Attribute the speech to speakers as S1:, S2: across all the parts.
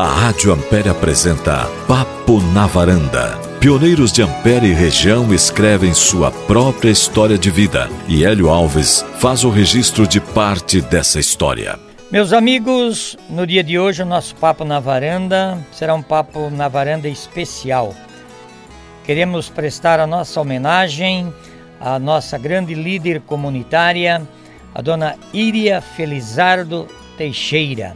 S1: A Rádio Ampere apresenta Papo na Varanda. Pioneiros de Ampere e região escrevem sua própria história de vida e Hélio Alves faz o registro de parte dessa história.
S2: Meus amigos, no dia de hoje o nosso Papo na Varanda será um Papo na Varanda especial. Queremos prestar a nossa homenagem à nossa grande líder comunitária, a dona Iria Felizardo Teixeira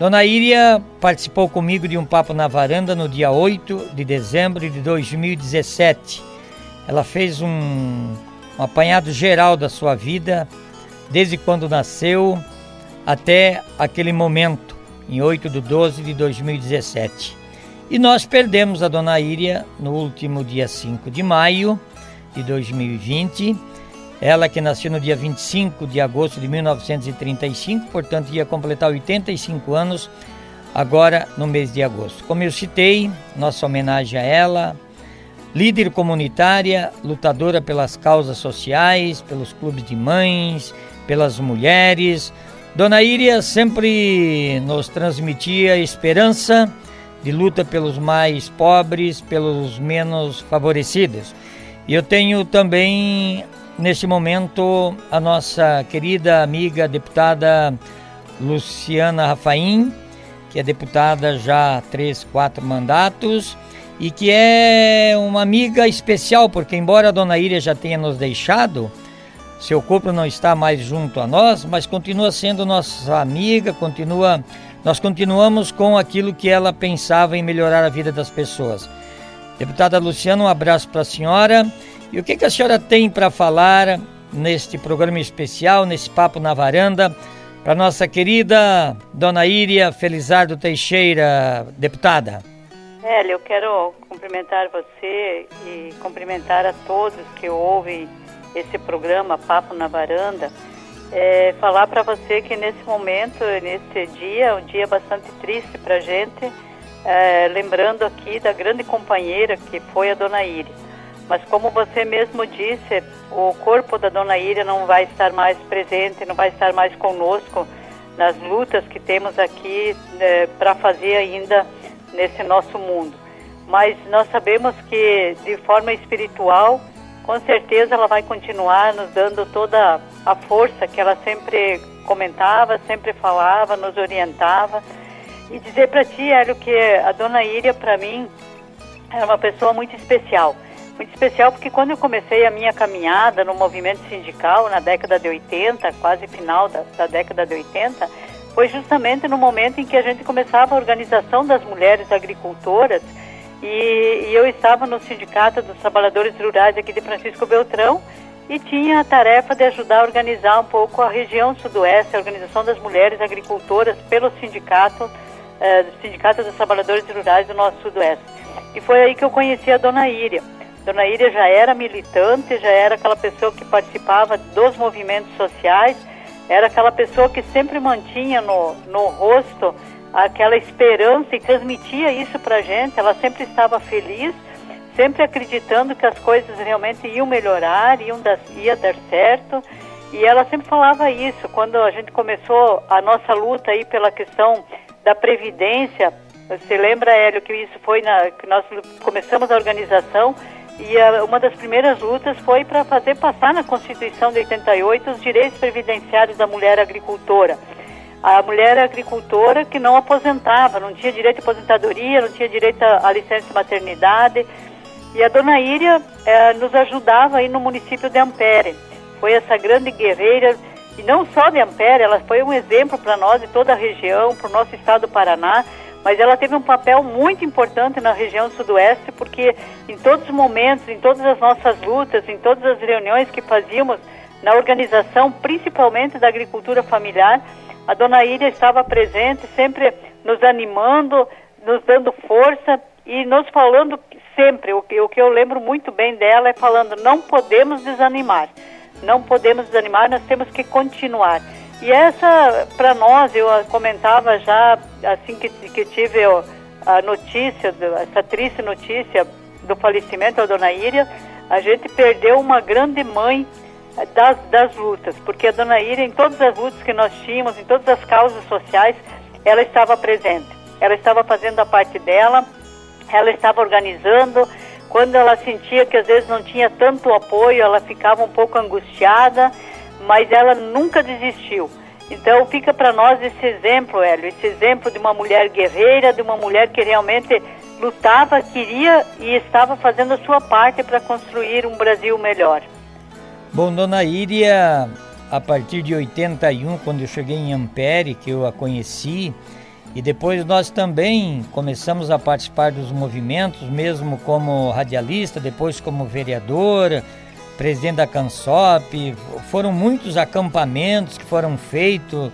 S2: Dona Iria participou comigo de um papo na varanda no dia 8 de dezembro de 2017. Ela fez um, um apanhado geral da sua vida, desde quando nasceu até aquele momento, em 8 de 12 de 2017. E nós perdemos a Dona Iria no último dia 5 de maio de 2020 ela que nasceu no dia 25 de agosto de 1935, portanto ia completar 85 anos agora no mês de agosto. Como eu citei, nossa homenagem a ela, líder comunitária, lutadora pelas causas sociais, pelos clubes de mães, pelas mulheres. Dona Iria sempre nos transmitia esperança de luta pelos mais pobres, pelos menos favorecidos. E eu tenho também neste momento a nossa querida amiga deputada Luciana Rafaim, que é deputada já há três, quatro mandatos e que é uma amiga especial, porque embora a dona Iria já tenha nos deixado, seu corpo não está mais junto a nós, mas continua sendo nossa amiga, continua, nós continuamos com aquilo que ela pensava em melhorar a vida das pessoas. Deputada Luciana, um abraço para a senhora e o que, que a senhora tem para falar neste programa especial, nesse Papo na Varanda, para nossa querida Dona Íria Felizardo Teixeira, deputada?
S3: Hélio, eu quero cumprimentar você e cumprimentar a todos que ouvem esse programa Papo na Varanda. É, falar para você que nesse momento, nesse dia, um dia bastante triste para a gente, é, lembrando aqui da grande companheira que foi a Dona Íria. Mas como você mesmo disse, o corpo da Dona Ira não vai estar mais presente, não vai estar mais conosco nas lutas que temos aqui né, para fazer ainda nesse nosso mundo. Mas nós sabemos que de forma espiritual, com certeza ela vai continuar nos dando toda a força que ela sempre comentava, sempre falava, nos orientava. E dizer para ti, Hélio, que a Dona Íria, para mim, era uma pessoa muito especial muito especial porque quando eu comecei a minha caminhada no movimento sindical na década de 80, quase final da, da década de 80, foi justamente no momento em que a gente começava a organização das mulheres agricultoras e, e eu estava no Sindicato dos Trabalhadores Rurais aqui de Francisco Beltrão e tinha a tarefa de ajudar a organizar um pouco a região sudoeste, a organização das mulheres agricultoras pelo sindicato, eh, Sindicato dos Trabalhadores Rurais do nosso sudoeste. E foi aí que eu conheci a dona Íria. Dona Íria já era militante, já era aquela pessoa que participava dos movimentos sociais, era aquela pessoa que sempre mantinha no, no rosto aquela esperança e transmitia isso para a gente. Ela sempre estava feliz, sempre acreditando que as coisas realmente iam melhorar, iam dar, ia dar certo. E ela sempre falava isso. Quando a gente começou a nossa luta aí pela questão da previdência, você lembra, Hélio, que isso foi na que nós começamos a organização e a, uma das primeiras lutas foi para fazer passar na Constituição de 88 os direitos previdenciários da mulher agricultora. A mulher agricultora que não aposentava, não tinha direito à aposentadoria, não tinha direito à licença de maternidade. E a dona Íria eh, nos ajudava aí no município de Ampere. Foi essa grande guerreira, e não só de Ampere, ela foi um exemplo para nós e toda a região, para o nosso estado do Paraná mas ela teve um papel muito importante na região sudoeste, porque em todos os momentos, em todas as nossas lutas, em todas as reuniões que fazíamos na organização, principalmente da agricultura familiar, a dona Íria estava presente, sempre nos animando, nos dando força e nos falando sempre, o que, o que eu lembro muito bem dela é falando, não podemos desanimar, não podemos desanimar, nós temos que continuar. E essa, para nós, eu comentava já assim que, que tive a notícia, essa triste notícia do falecimento da dona Íria, a gente perdeu uma grande mãe eh, das, das lutas, porque a dona Íria, em todas as lutas que nós tínhamos, em todas as causas sociais, ela estava presente. ela estava fazendo a parte dela, ela estava organizando. Quando ela sentia que às vezes não tinha tanto apoio, ela ficava um pouco angustiada, mas ela nunca desistiu. Então fica para nós esse exemplo, Hélio, esse exemplo de uma mulher guerreira, de uma mulher que realmente lutava, queria e estava fazendo a sua parte para construir um Brasil melhor.
S2: Bom, dona Íria, a partir de 81, quando eu cheguei em Ampere, que eu a conheci, e depois nós também começamos a participar dos movimentos, mesmo como radialista, depois como vereadora, presidente da CANSOP. Foram muitos acampamentos que foram feitos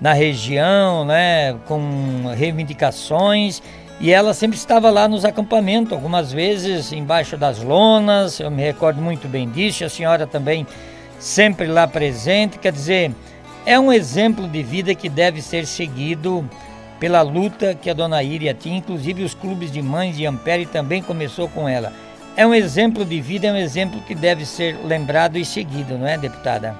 S2: na região, né, com reivindicações. E ela sempre estava lá nos acampamentos, algumas vezes embaixo das lonas, eu me recordo muito bem disso, a senhora também sempre lá presente. Quer dizer, é um exemplo de vida que deve ser seguido pela luta que a dona Iria tinha, inclusive os clubes de mães de Ampere também começou com ela. É um exemplo de vida, é um exemplo que deve ser lembrado e seguido, não é, deputada?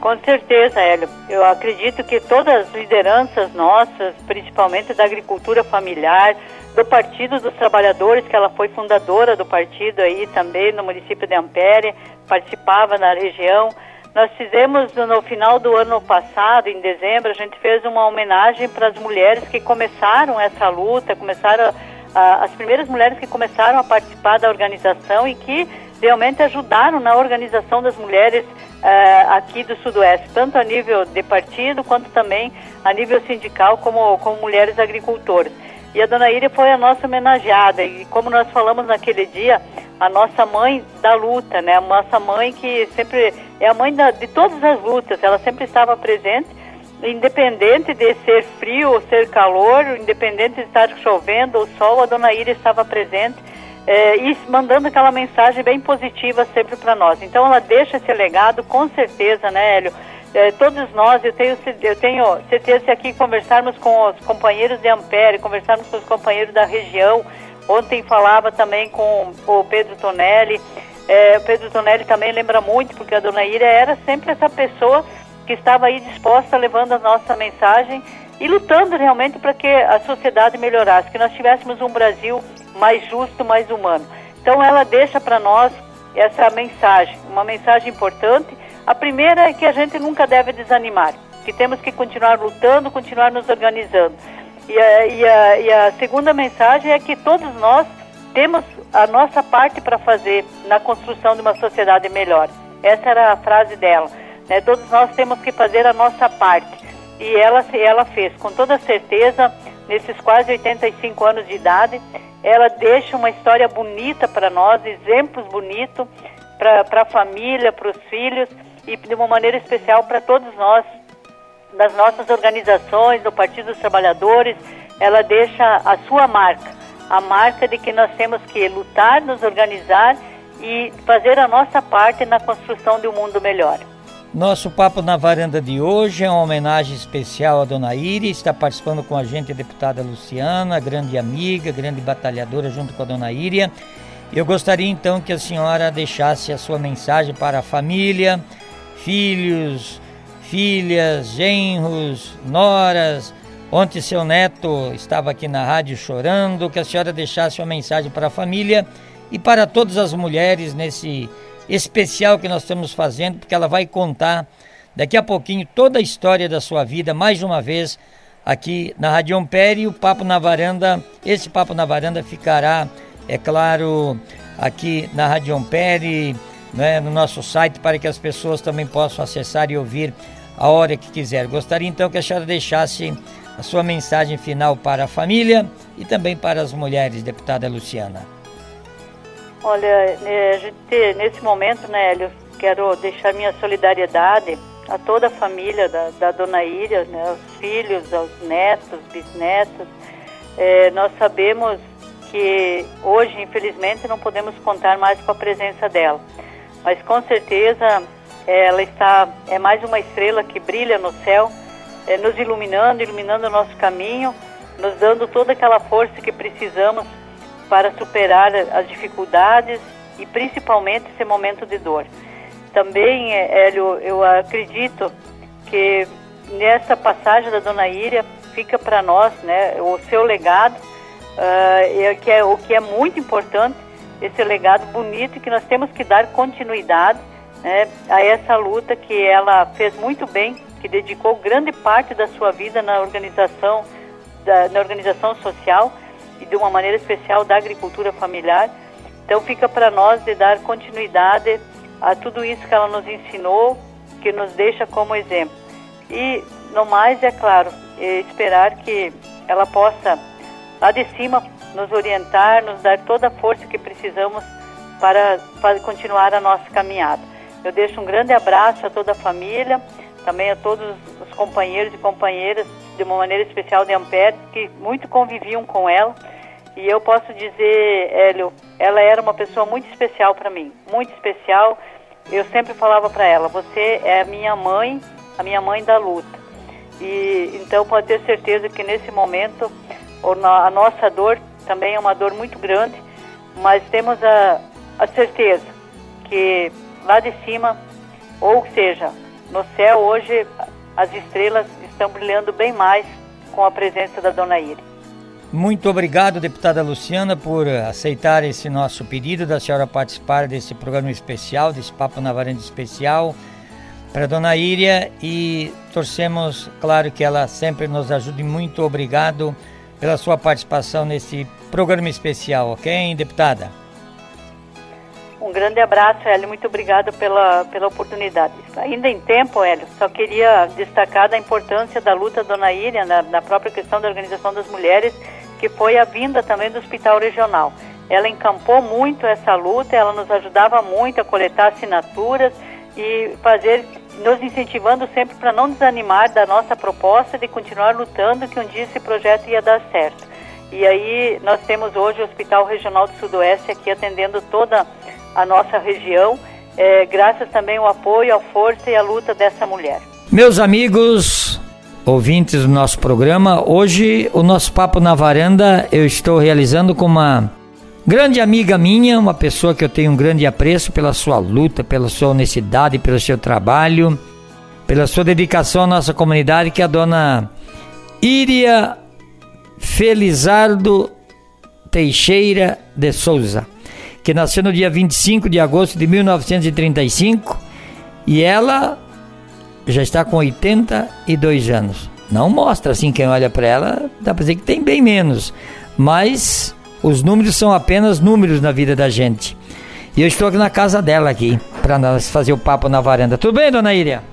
S3: Com certeza, Hélio. Eu acredito que todas as lideranças nossas, principalmente da agricultura familiar, do Partido dos Trabalhadores, que ela foi fundadora do partido aí também no município de Ampere, participava na região, nós fizemos no final do ano passado, em dezembro, a gente fez uma homenagem para as mulheres que começaram essa luta, começaram a, as primeiras mulheres que começaram a participar da organização e que realmente ajudaram na organização das mulheres uh, aqui do Sudoeste, tanto a nível de partido quanto também a nível sindical, como, como mulheres agricultoras. E a dona Iria foi a nossa homenageada, e como nós falamos naquele dia, a nossa mãe da luta, né? A nossa mãe que sempre é a mãe da, de todas as lutas, ela sempre estava presente, independente de ser frio ou ser calor, independente de estar chovendo ou sol, a dona Ira estava presente é, e mandando aquela mensagem bem positiva sempre para nós. Então ela deixa esse legado, com certeza, né, Hélio? É, todos nós, eu tenho, eu tenho certeza aqui conversarmos com os companheiros de Ampere, conversarmos com os companheiros da região, Ontem falava também com o Pedro Tonelli. É, o Pedro Tonelli também lembra muito, porque a dona Ira era sempre essa pessoa que estava aí disposta, levando a nossa mensagem e lutando realmente para que a sociedade melhorasse, que nós tivéssemos um Brasil mais justo, mais humano. Então ela deixa para nós essa mensagem, uma mensagem importante. A primeira é que a gente nunca deve desanimar, que temos que continuar lutando, continuar nos organizando. E a, e a, e a segunda mensagem é que todos nós temos a nossa parte para fazer na construção de uma sociedade melhor. Essa era a frase dela. Né? Todos nós temos que fazer a nossa parte. E ela, ela fez, com toda certeza, nesses quase 85 anos de idade, ela deixa uma história bonita para nós, exemplos bonitos para a família, para os filhos e de uma maneira especial para todos nós das nossas organizações, do Partido dos Trabalhadores, ela deixa a sua marca, a marca de que nós temos que lutar, nos organizar e fazer a nossa parte na construção de um mundo melhor.
S2: Nosso papo na varanda de hoje é uma homenagem especial à Dona Iris, está participando com a gente a deputada Luciana, grande amiga, grande batalhadora junto com a Dona Íria. Eu gostaria então que a senhora deixasse a sua mensagem para a família, filhos, filhas, genros, noras. Ontem seu neto estava aqui na rádio chorando, que a senhora deixasse uma mensagem para a família e para todas as mulheres nesse especial que nós estamos fazendo, porque ela vai contar daqui a pouquinho toda a história da sua vida, mais uma vez, aqui na Rádio Ampere e o Papo na Varanda. Esse Papo na Varanda ficará, é claro, aqui na Rádio Ampere, né, no nosso site, para que as pessoas também possam acessar e ouvir a hora que quiser. Gostaria então que a senhora deixasse a sua mensagem final para a família e também para as mulheres, deputada Luciana.
S3: Olha, né, a gente, nesse momento, né, eu quero deixar minha solidariedade a toda a família da, da dona Íria, né, aos filhos, aos netos, bisnetos. É, nós sabemos que hoje, infelizmente, não podemos contar mais com a presença dela, mas com certeza ela está é mais uma estrela que brilha no céu, é, nos iluminando, iluminando o nosso caminho, nos dando toda aquela força que precisamos para superar as dificuldades e principalmente esse momento de dor. Também, Hélio, eu acredito que nessa passagem da Dona Íria fica para nós, né, o seu legado, uh, que é o que é muito importante, esse legado bonito que nós temos que dar continuidade né, a essa luta que ela fez muito bem, que dedicou grande parte da sua vida na organização, da, na organização social e de uma maneira especial da agricultura familiar. Então fica para nós de dar continuidade a tudo isso que ela nos ensinou, que nos deixa como exemplo. E no mais, é claro, é esperar que ela possa lá de cima nos orientar, nos dar toda a força que precisamos para, para continuar a nossa caminhada. Eu deixo um grande abraço a toda a família, também a todos os companheiros e companheiras, de uma maneira especial de Ampere, que muito conviviam com ela. E eu posso dizer, Hélio, ela era uma pessoa muito especial para mim, muito especial. Eu sempre falava para ela: você é a minha mãe, a minha mãe da luta. E então pode ter certeza que nesse momento a nossa dor também é uma dor muito grande, mas temos a, a certeza que lá de cima, ou seja, no céu hoje as estrelas estão brilhando bem mais com a presença da Dona Ire.
S2: Muito obrigado, deputada Luciana, por aceitar esse nosso pedido da senhora participar desse programa especial, desse Papo na Varanda especial para Dona Íria e torcemos, claro, que ela sempre nos ajude. Muito obrigado pela sua participação nesse programa especial, ok, deputada?
S3: Um grande abraço, Hélio. Muito obrigado pela, pela oportunidade. Ainda em tempo, Hélio, só queria destacar da importância da luta da Dona Íria na, na própria questão da organização das mulheres, que foi a vinda também do Hospital Regional. Ela encampou muito essa luta, ela nos ajudava muito a coletar assinaturas e fazer, nos incentivando sempre para não desanimar da nossa proposta de continuar lutando que um dia esse projeto ia dar certo. E aí nós temos hoje o Hospital Regional do Sudoeste aqui atendendo toda a nossa região, é, graças também ao apoio, à força e à luta dessa mulher.
S2: Meus amigos, ouvintes do nosso programa, hoje o nosso Papo na Varanda eu estou realizando com uma Grande amiga minha, uma pessoa que eu tenho um grande apreço pela sua luta, pela sua honestidade, pelo seu trabalho, pela sua dedicação à nossa comunidade, que é a dona Iria Felizardo Teixeira de Souza, que nasceu no dia 25 de agosto de 1935 e ela já está com 82 anos. Não mostra assim quem olha para ela, dá para dizer que tem bem menos, mas os números são apenas números na vida da gente. E eu estou aqui na casa dela aqui, para nós fazer o papo na varanda. Tudo bem, dona Iria?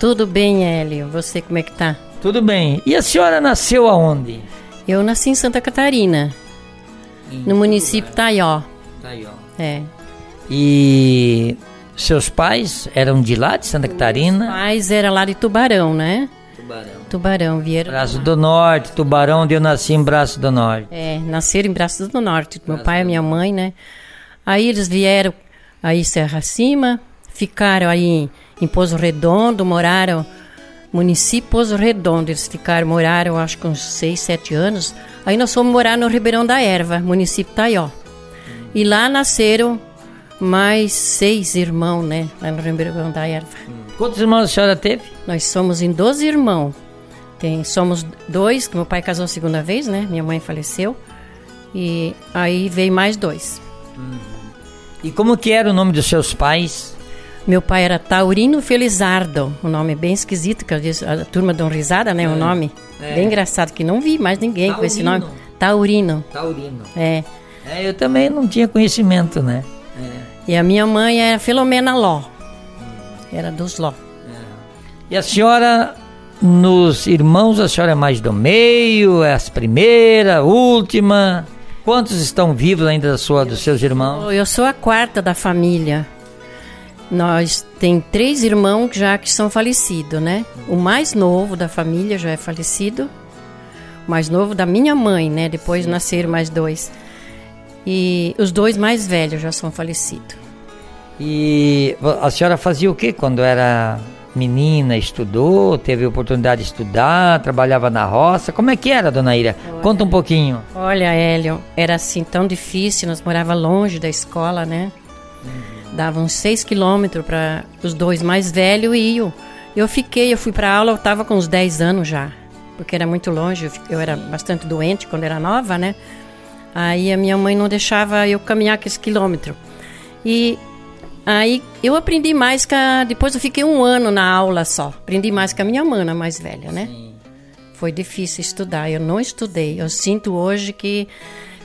S4: Tudo bem, Hélio. Você como é que tá?
S2: Tudo bem. E a senhora nasceu aonde?
S4: Eu nasci em Santa Catarina, em no município Taió.
S2: Taió.
S4: É.
S2: E seus pais eram de lá, de Santa Catarina? Meus
S4: pais eram lá de Tubarão, né?
S2: Tubarão.
S4: Tubarão, vieram.
S2: Braço do Norte, Tubarão, onde eu nasci em Braço do Norte.
S4: É, nasceram em Braço do Norte, Braço meu pai e minha mãe, né? Aí eles vieram aí Serra Cima, ficaram aí em Pozo Redondo, moraram município Pozo Redondo, eles ficaram, moraram acho que uns 6, 7 anos. Aí nós fomos morar no Ribeirão da Erva, município Taió. E lá nasceram mais seis irmãos, né? Lá no Ribeirão da Erva.
S2: Quantos irmãos a senhora teve?
S4: Nós somos em 12 irmãos. Tem, somos dois, que meu pai casou a segunda vez, né? Minha mãe faleceu. E aí veio mais dois.
S2: Uhum. E como que era o nome dos seus pais?
S4: Meu pai era Taurino Felizardo, um nome bem esquisito, que a turma dão risada, né? O é. nome. É. Bem engraçado, que não vi mais ninguém Taurino. com esse nome. Taurino.
S2: Taurino.
S4: É.
S2: é. Eu também não tinha conhecimento, né?
S4: É. E a minha mãe era Filomena Ló. Hum. Era dos Ló.
S2: É. E a senhora nos irmãos, a senhora é mais do meio, é a primeira, última. Quantos estão vivos ainda da sua, dos seus irmãos?
S4: Eu sou a quarta da família. Nós tem três irmãos já que são falecidos, né? O mais novo da família já é falecido. O mais novo da minha mãe, né? Depois nasceram mais dois. E os dois mais velhos já são falecidos.
S2: E a senhora fazia o que quando era menina, estudou, teve oportunidade de estudar, trabalhava na roça. Como é que era, dona Ira? Olha, Conta um pouquinho.
S4: Olha, Hélio, era assim tão difícil, nós morava longe da escola, né? Uhum. Dava uns seis quilômetros para os dois mais velhos e eu. Eu fiquei, eu fui para aula, eu estava com uns 10 anos já. porque era muito longe, eu era bastante doente quando era nova, né? Aí a minha mãe não deixava eu caminhar aqueles quilômetros. E aí eu aprendi mais que a, depois eu fiquei um ano na aula só. Aprendi mais que a minha mana mais velha, né? Sim. Foi difícil estudar, eu não estudei. Eu sinto hoje que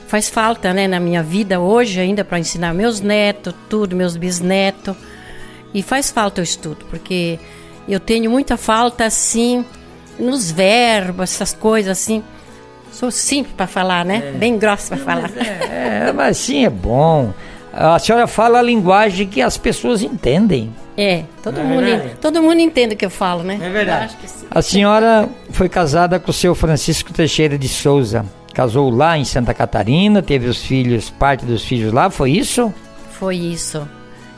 S4: faz falta, né, na minha vida hoje ainda para ensinar meus netos, tudo, meus bisnetos. E faz falta o estudo, porque eu tenho muita falta assim nos verbos, essas coisas assim. Sou simples para falar, né? É. Bem grossa para falar.
S2: Mas é, é, mas sim, é bom. A senhora fala a linguagem que as pessoas entendem.
S4: É, todo, é mundo, todo mundo entende o que eu falo, né?
S2: É verdade. A senhora foi casada com o seu Francisco Teixeira de Souza. Casou lá em Santa Catarina, teve os filhos, parte dos filhos lá, foi isso?
S4: Foi isso.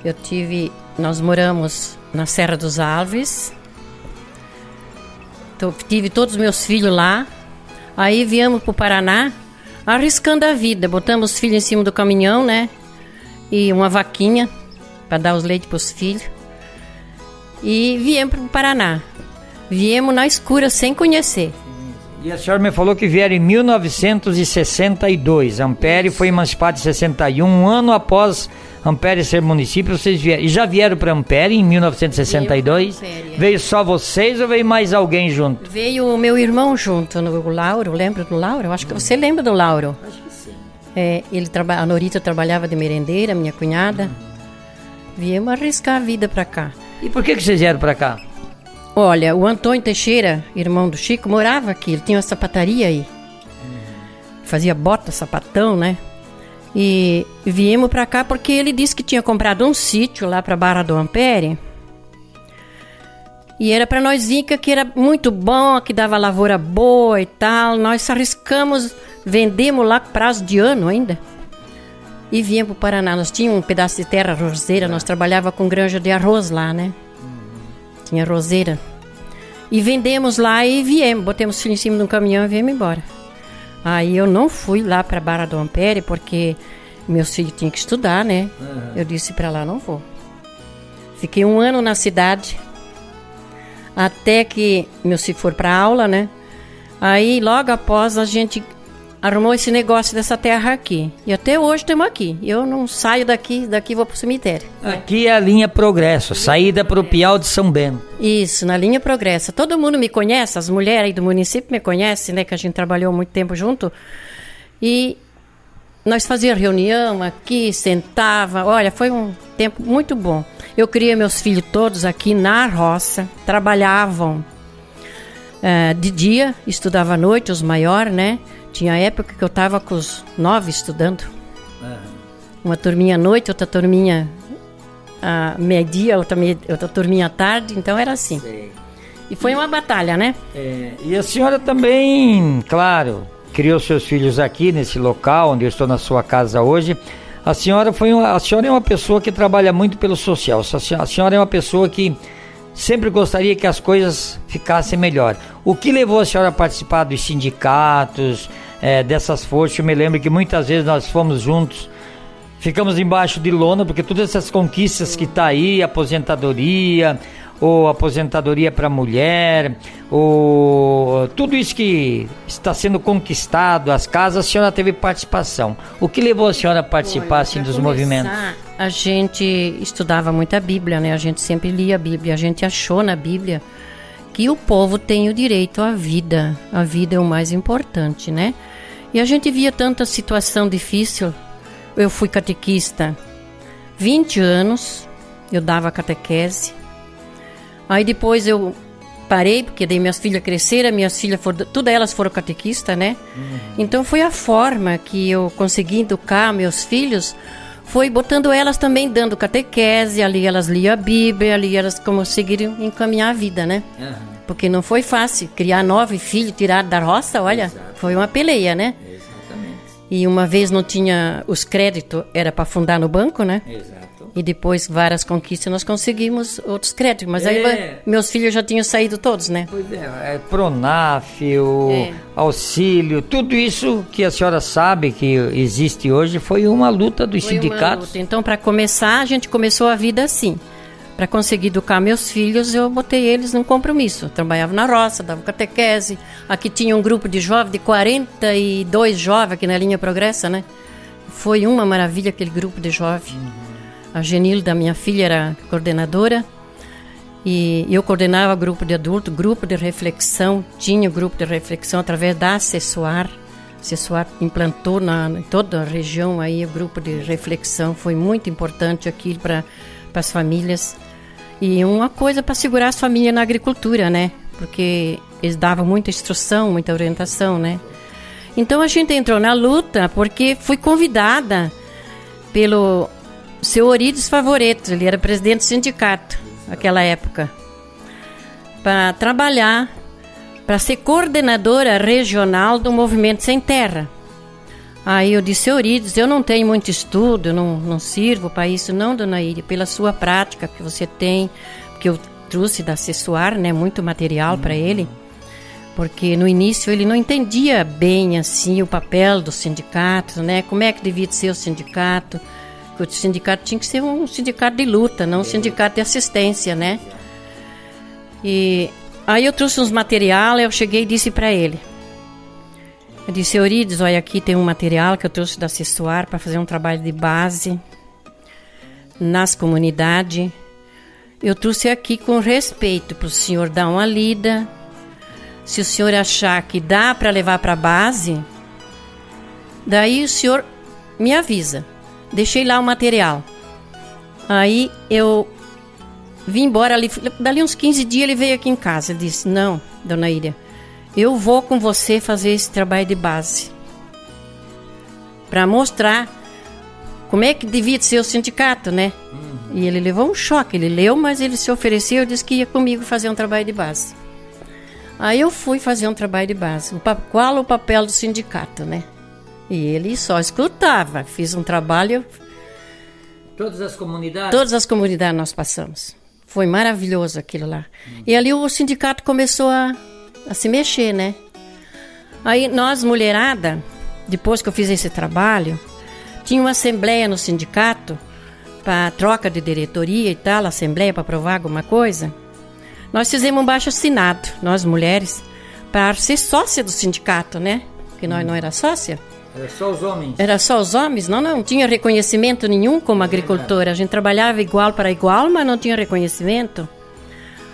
S4: Eu tive, nós moramos na Serra dos Alves. Tive todos os meus filhos lá. Aí viemos para o Paraná, arriscando a vida. Botamos os filhos em cima do caminhão, né? E uma vaquinha para dar os leites para os filhos. E viemos para o Paraná. Viemos na escura, sem conhecer.
S2: E a senhora me falou que vieram em 1962. Ampere foi emancipado em 61, um ano após Ampere ser município. Vocês vieram, e já vieram para Ampere em 1962? Ampere, é. Veio só vocês ou veio mais alguém junto?
S4: Veio o meu irmão junto, no Lauro. Lembra do Lauro? Eu acho que você lembra do Lauro. Acho que sim. É, ele traba, a Norita trabalhava de merendeira, minha cunhada. Uhum. Viemos arriscar a vida para cá.
S2: E por que, que vocês vieram para cá?
S4: Olha, o Antônio Teixeira, irmão do Chico, morava aqui. Ele tinha uma sapataria aí. Fazia bota, sapatão, né? E viemos para cá porque ele disse que tinha comprado um sítio lá para Barra do Ampere. E era para nós Inca que era muito bom, que dava lavoura boa e tal. Nós arriscamos, vendemos lá prazo de ano ainda. E viemos para o Paraná. Nós tínhamos um pedaço de terra roseira, nós trabalhava com granja de arroz lá, né? Tinha roseira. E vendemos lá e viemos. Botemos filho em cima de um caminhão e viemos embora. Aí eu não fui lá para Barra do Ampere porque meus filhos tinham que estudar, né? Uhum. Eu disse para lá, não vou. Fiquei um ano na cidade até que meus filhos foram para aula, né? Aí logo após a gente arrumou esse negócio dessa terra aqui. E até hoje estamos aqui. Eu não saio daqui, daqui vou pro cemitério.
S2: Aqui é a linha Progresso, saída para o Piau de São Bento.
S4: Isso, na linha Progresso. Todo mundo me conhece, as mulheres aí do município me conhecem, né? Que a gente trabalhou muito tempo junto. E nós fazíamos reunião aqui, sentava. Olha, foi um tempo muito bom. Eu criei meus filhos todos aqui na roça, trabalhavam uh, de dia, estudava à noite, os maiores, né? Tinha época que eu estava com os nove estudando. Uhum. Uma turminha à noite, outra turminha à meia-dia, outra, outra turminha à tarde, então era assim. Sei. E foi uma batalha, né?
S2: É, e a senhora também, claro, criou seus filhos aqui nesse local onde eu estou na sua casa hoje. A senhora foi uma, a senhora é uma pessoa que trabalha muito pelo social. A senhora é uma pessoa que sempre gostaria que as coisas ficassem melhor. O que levou a senhora a participar dos sindicatos, é, dessas forças? Eu me lembro que muitas vezes nós fomos juntos, ficamos embaixo de lona, porque todas essas conquistas que está aí, aposentadoria, ou aposentadoria para mulher, ou tudo isso que está sendo conquistado, as casas, a senhora teve participação. O que levou a senhora a participar Olha, assim dos começar, movimentos?
S4: A gente estudava muito a Bíblia, né? A gente sempre lia a Bíblia, a gente achou na Bíblia que o povo tem o direito à vida. A vida é o mais importante, né? E a gente via tanta situação difícil. Eu fui catequista 20 anos, eu dava catequese. Aí depois eu parei, porque daí minhas filhas cresceram, minhas filhas foram, todas elas foram catequistas, né? Uhum. Então foi a forma que eu consegui educar meus filhos, foi botando elas também dando catequese, ali elas liam a Bíblia, ali elas conseguiram encaminhar a vida, né? Uhum. Porque não foi fácil criar nove filhos tirados da roça, olha, Exato. foi uma peleia, né? Exatamente. E uma vez não tinha os créditos, era para fundar no banco, né? Exato. E depois, várias conquistas, nós conseguimos outros créditos. Mas é. aí meus filhos já tinham saído todos, né?
S2: Pois é, é Pronaf, é. auxílio, tudo isso que a senhora sabe que existe hoje foi uma luta dos foi sindicatos. Luta.
S4: Então, para começar, a gente começou a vida assim. Para conseguir educar meus filhos, eu botei eles num compromisso. Eu trabalhava na roça, dava catequese. Aqui tinha um grupo de jovens, de 42 jovens aqui na linha Progressa, né? Foi uma maravilha aquele grupo de jovens. Uhum. A Genilda, minha filha, era coordenadora. E eu coordenava grupo de adulto, grupo de reflexão. Tinha grupo de reflexão através da Acessoar. Acessoar implantou na, em toda a região aí o grupo de reflexão. Foi muito importante aquilo para as famílias. E uma coisa para segurar as famílias na agricultura, né? Porque eles davam muita instrução, muita orientação, né? Então a gente entrou na luta porque fui convidada pelo seu Orides Favoreto, ele era presidente do sindicato naquela época, para trabalhar, para ser coordenadora regional do Movimento Sem Terra. Aí eu disse, Eurides, eu não tenho muito estudo, não, não sirvo para isso, não, dona Iria, pela sua prática que você tem, que eu trouxe da Acessoar, né, muito material uhum. para ele, porque no início ele não entendia bem assim o papel do sindicato, né, como é que devia ser o sindicato, que o sindicato tinha que ser um sindicato de luta, não um sindicato de assistência, né. E aí eu trouxe uns material, eu cheguei e disse para ele, eu disse, Eurides, olha, aqui tem um material que eu trouxe da Cessuar para fazer um trabalho de base nas comunidades. Eu trouxe aqui com respeito para o senhor dar uma lida. Se o senhor achar que dá para levar para base, daí o senhor me avisa. Deixei lá o material. Aí eu vim embora ali. Dali uns 15 dias ele veio aqui em casa. Disse: Não, dona Ida, eu vou com você fazer esse trabalho de base para mostrar como é que devia ser o sindicato, né? Uhum. E ele levou um choque. Ele leu, mas ele se ofereceu, disse que ia comigo fazer um trabalho de base. Aí eu fui fazer um trabalho de base. Qual o papel do sindicato, né? E ele só escutava. Fiz um trabalho.
S2: Todas as comunidades?
S4: Todas as comunidades nós passamos. Foi maravilhoso aquilo lá. Uhum. E ali o sindicato começou a a se mexer, né? Aí nós, mulherada, depois que eu fiz esse trabalho, tinha uma assembleia no sindicato para troca de diretoria e tal, assembleia para aprovar alguma coisa. Nós fizemos um baixo assinado, nós mulheres, para ser sócia do sindicato, né? Porque nós não era sócia.
S2: Era só os homens?
S4: Era só os homens, não, não tinha reconhecimento nenhum como agricultora. A gente trabalhava igual para igual, mas não tinha reconhecimento.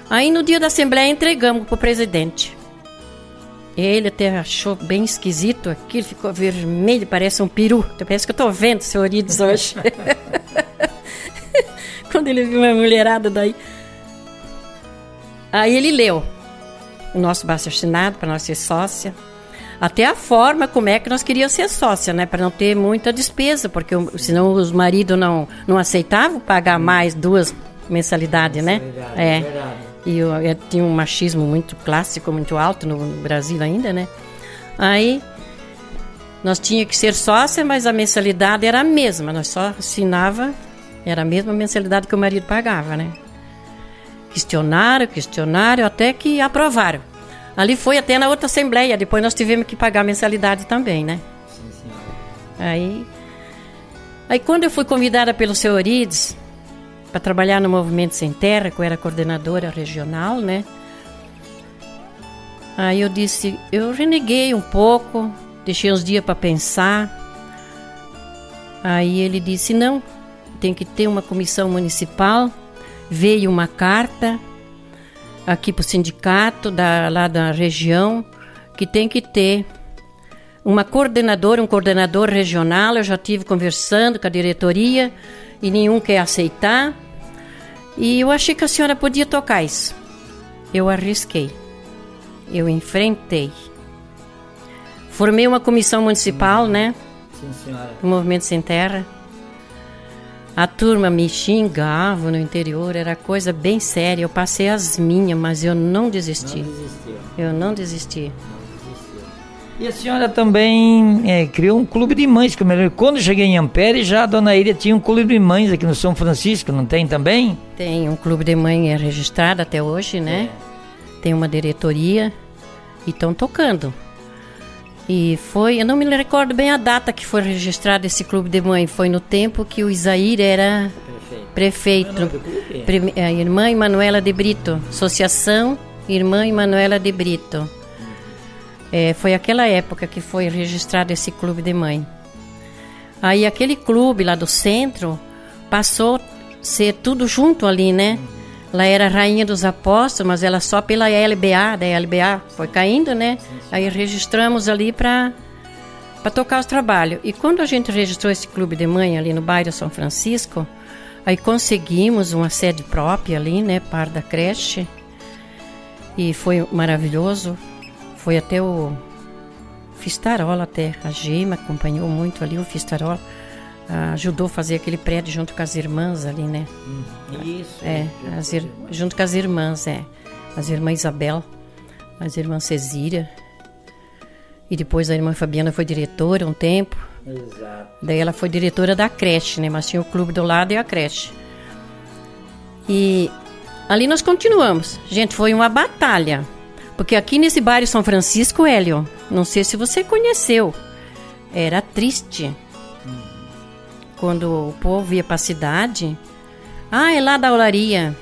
S4: Aí no dia da assembleia entregamos para o presidente. Ele até achou bem esquisito aquilo, ficou vermelho, parece um peru. Parece que eu estou vendo seu Orides hoje. Quando ele viu uma mulherada daí. Aí ele leu o nosso assinado para nós ser sócia. Até a forma como é que nós queríamos ser sócia, né? Para não ter muita despesa, porque senão os maridos não, não aceitavam pagar mais duas mensalidades, né? É. Verdade. E eu, eu tinha um machismo muito clássico, muito alto no, Brasil ainda, né? Aí nós tinha que ser sócia, mas a mensalidade era a mesma. Nós só assinava, era a mesma mensalidade que o marido pagava, né? Questionário, questionário, até que aprovaram. Ali foi até na outra assembleia, depois nós tivemos que pagar a mensalidade também, né? Sim, senhora. Aí, aí quando eu fui convidada pelo seu Orides, para trabalhar no Movimento Sem Terra, que eu era coordenadora regional, né? Aí eu disse, eu reneguei um pouco, deixei uns dias para pensar. Aí ele disse, não, tem que ter uma comissão municipal. Veio uma carta aqui para o sindicato da, lá da região que tem que ter uma coordenadora, um coordenador regional. Eu já tive conversando com a diretoria e nenhum quer aceitar. E eu achei que a senhora podia tocar isso. Eu arrisquei. Eu enfrentei. Formei uma comissão municipal, né? Sim, senhora. Do Movimento Sem Terra. A turma me xingava no interior, era coisa bem séria. Eu passei as minhas, mas eu não desisti. Não desistiu. Eu não desisti.
S2: E a senhora também é, criou um clube de mães, que eu. Quando cheguei em Ampere, já a dona Iria tinha um clube de mães aqui no São Francisco, não tem também?
S4: Tem, um clube de mães é registrado até hoje, né? É. Tem uma diretoria e estão tocando. E foi, eu não me recordo bem a data que foi registrado esse clube de mãe, foi no tempo que o Isair era prefeito. prefeito. a irmã Emanuela de Brito, Associação Irmã Emanuela de Brito. É, foi aquela época que foi registrado esse clube de mãe. Aí aquele clube lá do centro passou ser tudo junto ali, né? Ela era rainha dos apóstolos, mas ela só pela LBA, da LBA foi caindo, né? Aí registramos ali para para tocar os trabalhos. E quando a gente registrou esse clube de mãe ali no bairro São Francisco, aí conseguimos uma sede própria ali, né, par da creche. E foi maravilhoso. Foi até o Fistarola até, a Gema acompanhou muito ali o Fistarola. ajudou a fazer aquele prédio junto com as irmãs ali, né?
S2: Hum, isso.
S4: É, as ir, junto com as irmãs, é. As irmãs Isabel, as irmãs Cesíria. E depois a irmã Fabiana foi diretora um tempo.
S2: Exato.
S4: Daí ela foi diretora da creche, né? Mas tinha o clube do lado e a creche. E ali nós continuamos. Gente, foi uma batalha. Porque aqui nesse bairro São Francisco, Hélio, não sei se você conheceu, era triste. Quando o povo ia para a cidade, ah, é lá da olaria.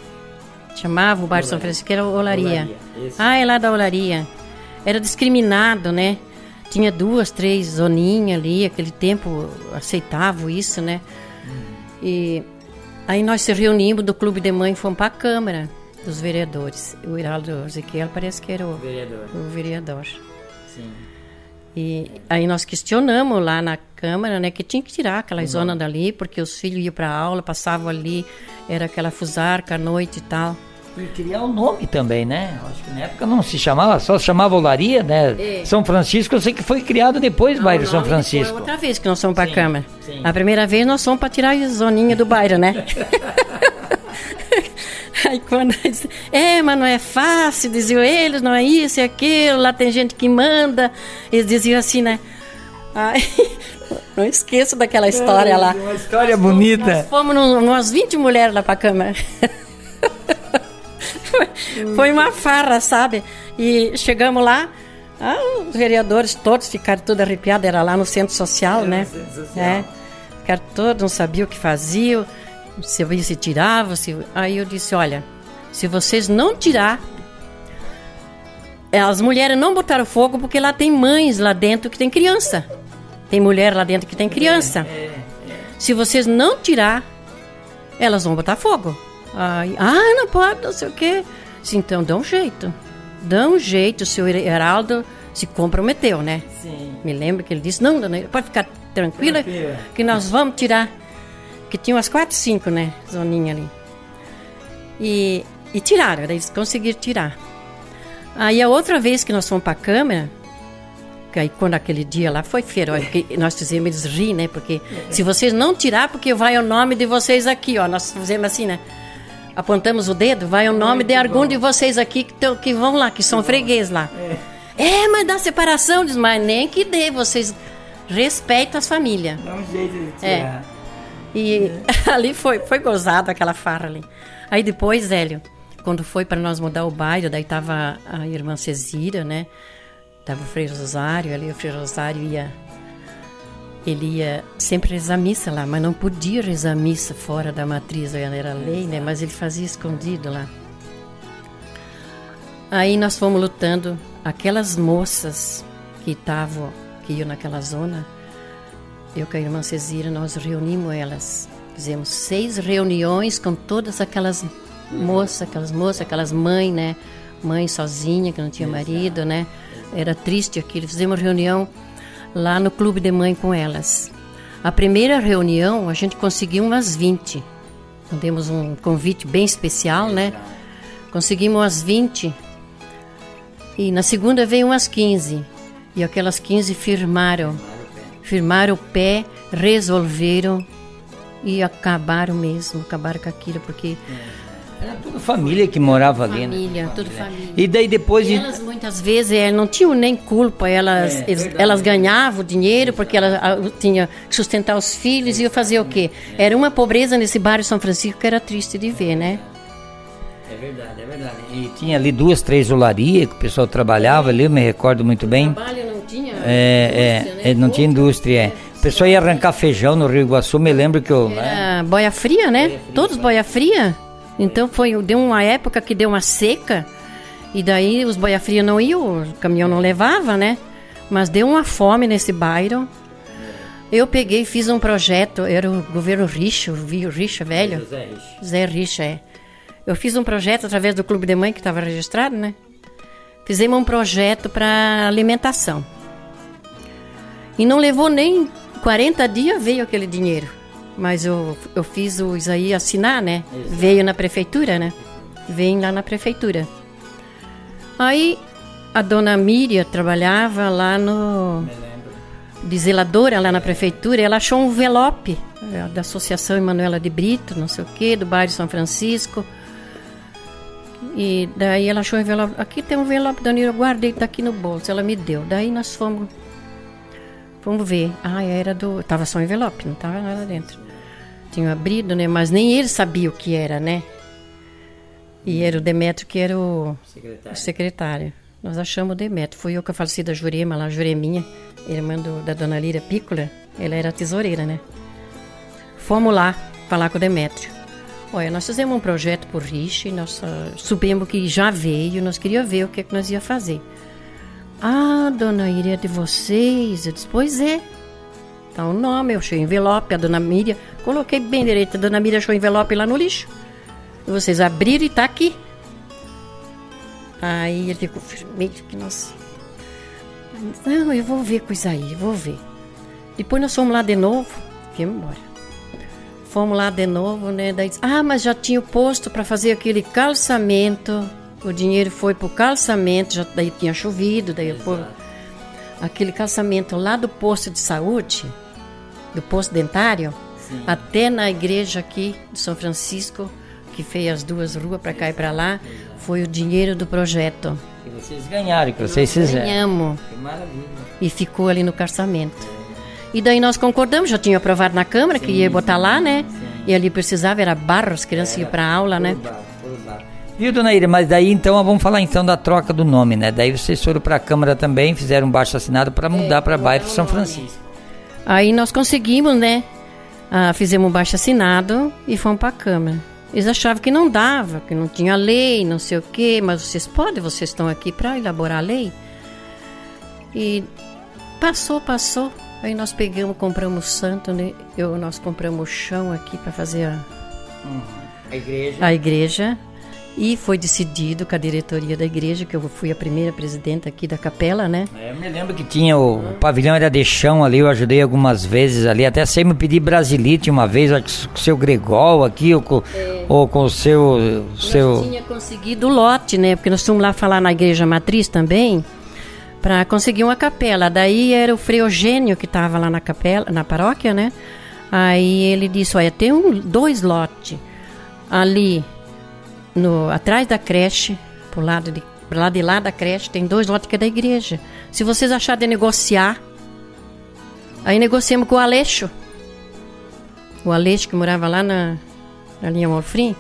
S4: Chamava o bairro São Francisco, era olaria. olaria ah, é lá da olaria. Era discriminado, né? Tinha duas, três zoninhas ali, aquele tempo aceitava isso, né? Hum. E aí nós se reunimos do clube de mãe e fomos para a Câmara dos vereadores. O Heraldo Ezequiel parece que era o
S2: vereador.
S4: O vereador.
S2: Sim.
S4: E aí nós questionamos lá na Câmara, né, que tinha que tirar aquela uhum. zona dali, porque os filhos iam para aula, passavam ali, era aquela fusarca à noite e tal.
S2: E criar o um nome também, né? Acho que na época não se chamava, só se chamava Olaria, né? É. São Francisco, eu sei que foi criado depois do bairro São Francisco. Foi
S4: outra vez que nós fomos para a Câmara. Sim. A primeira vez nós fomos para tirar a zoninha do bairro, né? Aí quando eles, é, mas não é fácil, diziam eles, não é isso e aquilo, lá tem gente que manda. Eles diziam assim, né? Ai, não esqueço daquela história é, lá.
S2: Uma história nós bonita.
S4: Fomos, nós fomos umas 20 mulheres lá pra cama. foi, foi uma farra, sabe? E chegamos lá, ah, os vereadores todos ficaram tudo arrepiados, era lá no centro social, é, né? Centro social. É, ficaram todos, não sabiam o que faziam se tirava, se... aí eu disse, olha, se vocês não tirar, as mulheres não botaram fogo porque lá tem mães lá dentro que tem criança, tem mulher lá dentro que tem criança. É, é, é. Se vocês não tirar, elas vão botar fogo. Aí, ah, não pode, não sei o quê. Então dá um jeito, dá um jeito. O senhor Heraldo se comprometeu, né?
S2: Sim.
S4: Me lembro que ele disse, não, dona, pode ficar tranquila, tranquila. que nós vamos tirar que tinha umas quatro, cinco, né? Zoninha ali. E, e tiraram, eles conseguiram tirar. Aí a outra vez que nós fomos para a câmera, que aí quando aquele dia lá foi feroz, que nós fizemos eles rir, né? Porque se vocês não tirar, porque vai o nome de vocês aqui, ó. Nós fizemos assim, né? Apontamos o dedo, vai o nome de algum de vocês aqui que, tão, que vão lá, que são freguês lá. É. é, mas dá separação, diz, mas nem que dê, vocês respeitam as famílias.
S2: Dá um jeito de tirar.
S4: É. E é. ali foi, foi gozado aquela farra ali. Aí depois, Hélio, quando foi para nós mudar o bairro, daí tava a irmã Cesira, né? Tava o Frei Rosário, ali o Frei Rosário ia. Ele ia sempre rezar missa lá, mas não podia rezar missa fora da matriz, era lei, né? Mas ele fazia escondido lá. Aí nós fomos lutando, aquelas moças que estavam, que iam naquela zona, eu com a irmã Cesira, nós reunimos elas. Fizemos seis reuniões com todas aquelas moças, aquelas moças, aquelas mães, né? Mãe sozinha, que não tinha marido, né? Era triste aquilo. Fizemos reunião lá no clube de mãe com elas. A primeira reunião, a gente conseguiu umas 20. Demos um convite bem especial, né? Conseguimos umas 20. E na segunda veio umas 15. E aquelas 15 firmaram firmaram o pé, resolveram e acabaram mesmo, acabaram com aquilo, porque.
S2: Era tudo família que morava
S4: família,
S2: ali,
S4: né? Tudo família.
S2: E daí depois.
S4: E elas muitas vezes é, não tinham nem culpa, elas, é, eles, elas ganhavam dinheiro porque elas tinham que sustentar os filhos e ia fazer o quê? Era uma pobreza nesse bairro São Francisco que era triste de ver, né?
S2: É verdade, é verdade. E tinha ali duas, três olarias que o pessoal trabalhava ali, eu me recordo muito bem.
S4: Trabalho
S2: é, é, é, não tinha indústria, é. O pessoal ia arrancar feijão no Rio Iguaçu, me lembro que eu...
S4: Boia fria, né? Boia fria, Todos boia fria. Então foi, deu uma época que deu uma seca e daí os boia fria não iam, o caminhão não levava, né? Mas deu uma fome nesse bairro. Eu peguei e fiz um projeto, era o governo Richa, o Richa velho. José Richa. Zé Richa, é. Eu fiz um projeto através do Clube de Mãe, que estava registrado, né? Fizemos um projeto para alimentação. E não levou nem 40 dias, veio aquele dinheiro. Mas eu, eu fiz o Isaí assinar, né? Veio na prefeitura, né? Vem lá na prefeitura. Aí a dona Miriam trabalhava lá no. De zeladora lá na prefeitura, ela achou um envelope é, da Associação Emanuela de Brito, não sei o quê, do bairro São Francisco. E daí ela achou um envelope. Aqui tem um envelope, Dona eu guardei, tá aqui no bolso. Ela me deu. Daí nós fomos. Fomos ver. Ah, era do. Tava só um envelope, não tava nada dentro. Tinha abrido, né? Mas nem ele sabia o que era, né? E era o Demetrio que era o secretário. O secretário. Nós achamos o Demetrio. Foi eu com a falecida Jurema lá, Jureminha, irmã do, da dona Lira Pícola. Ela era tesoureira, né? Fomos lá falar com o Demetrio. Olha, nós fizemos um projeto por Rich, nós uh, soubemos que já veio, nós queríamos ver o que, é que nós ia fazer. Ah, dona Ira, é de vocês? Eu disse, pois é. Tá o nome, eu achei envelope, a dona Miriam. Coloquei bem direito, a dona Miriam achou envelope lá no lixo. Vocês abriram e tá aqui. Aí ele ficou meio que nós. Não, eu vou ver coisa aí, vou ver. Depois nós fomos lá de novo, viemos embora. Fomos lá de novo, né? Daí, ah, mas já tinha o posto para fazer aquele calçamento. O dinheiro foi pro calçamento, já daí tinha chovido, daí por aquele calçamento lá do posto de saúde, do posto dentário, Sim. até na igreja aqui de São Francisco que fez as duas ruas para cá e para lá, foi o dinheiro do projeto.
S2: Que vocês ganharam, que vocês fizeram.
S4: Ganhamos. Que maravilha. E ficou ali no carçamento. E daí nós concordamos, já tinha aprovado na Câmara sim, que ia botar lá, né? Sim. E ali precisava, era barro, as crianças iam para aula, né? Barro,
S2: Viu, dona Ira? Mas daí então vamos falar então da troca do nome, né? Daí vocês foram para a Câmara também, fizeram um baixo assinado para mudar é, para bairro São Francisco.
S4: Aí nós conseguimos, né? Ah, fizemos um baixo assinado e fomos para a Câmara. Eles achavam que não dava, que não tinha lei, não sei o quê, mas vocês podem, vocês estão aqui para elaborar a lei. E passou, passou. Aí nós pegamos, compramos santo, né? Eu, nós compramos chão aqui para fazer a,
S2: uhum. a igreja.
S4: A igreja. E foi decidido com a diretoria da igreja, que eu fui a primeira presidenta aqui da capela, né?
S2: É, eu me lembro que tinha o, o pavilhão era de chão ali, eu ajudei algumas vezes ali, até sei me pedir brasilite uma vez, com o seu Gregol aqui, ou com, é. ou com o seu... seu...
S4: tinha conseguido o lote, né? Porque nós fomos lá falar na igreja matriz também, para conseguir uma capela. Daí era o Frei Eugênio que estava lá na capela, na paróquia, né? Aí ele disse, olha, tem um, dois lotes ali no, atrás da creche, pro lado de, lado de lá da creche, tem dois lotes que é da igreja. Se vocês acharem de negociar, aí negociamos com o Aleixo. O Aleixo que morava lá na, na linha Morfrim.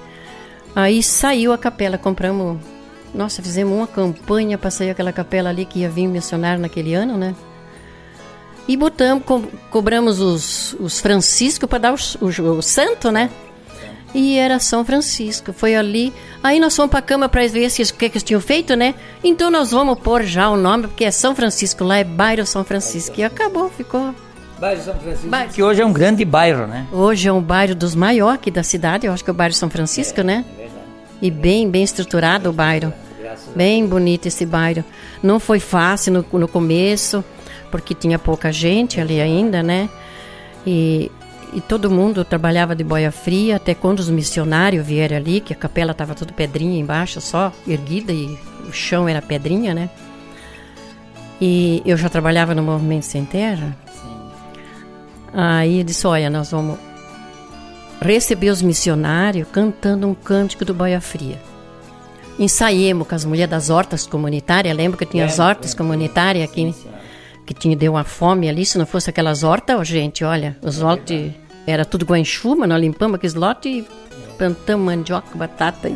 S4: Aí saiu a capela, compramos. Nossa, fizemos uma campanha para sair aquela capela ali que ia vir missionário naquele ano, né? E botamos, co cobramos os, os franciscos para dar o santo, né? E era São Francisco. Foi ali. Aí nós fomos para a cama para ver se, o que, que eles tinham feito, né? Então nós vamos pôr já o nome, porque é São Francisco, lá é bairro São Francisco. E acabou, ficou.
S2: Bairro São Francisco. Bairro. Que hoje é um grande bairro, né?
S4: Hoje é um bairro dos maiores aqui da cidade, eu acho que é o bairro São Francisco, é, né? É verdade. E bem, bem estruturado o bairro. Bem bonito esse bairro. Não foi fácil no, no começo, porque tinha pouca gente ali ainda, né? E e todo mundo trabalhava de boia fria, até quando os missionários vieram ali, que a capela estava tudo pedrinha embaixo, só erguida e o chão era pedrinha, né? E eu já trabalhava no Movimento Sem Terra. Sim. Aí eu disse: Olha, nós vamos receber os missionários cantando um cântico do Boia Fria. Ensaiemos com as mulheres das hortas comunitárias. Lembra que tinha é, as hortas é, comunitárias aqui? Sim, que tinha deu uma fome ali, se não fosse aquelas hortas, gente, olha, os hortos era tudo guanchuma, nós limpamos aqueles lotes e plantamos mandioca, batata.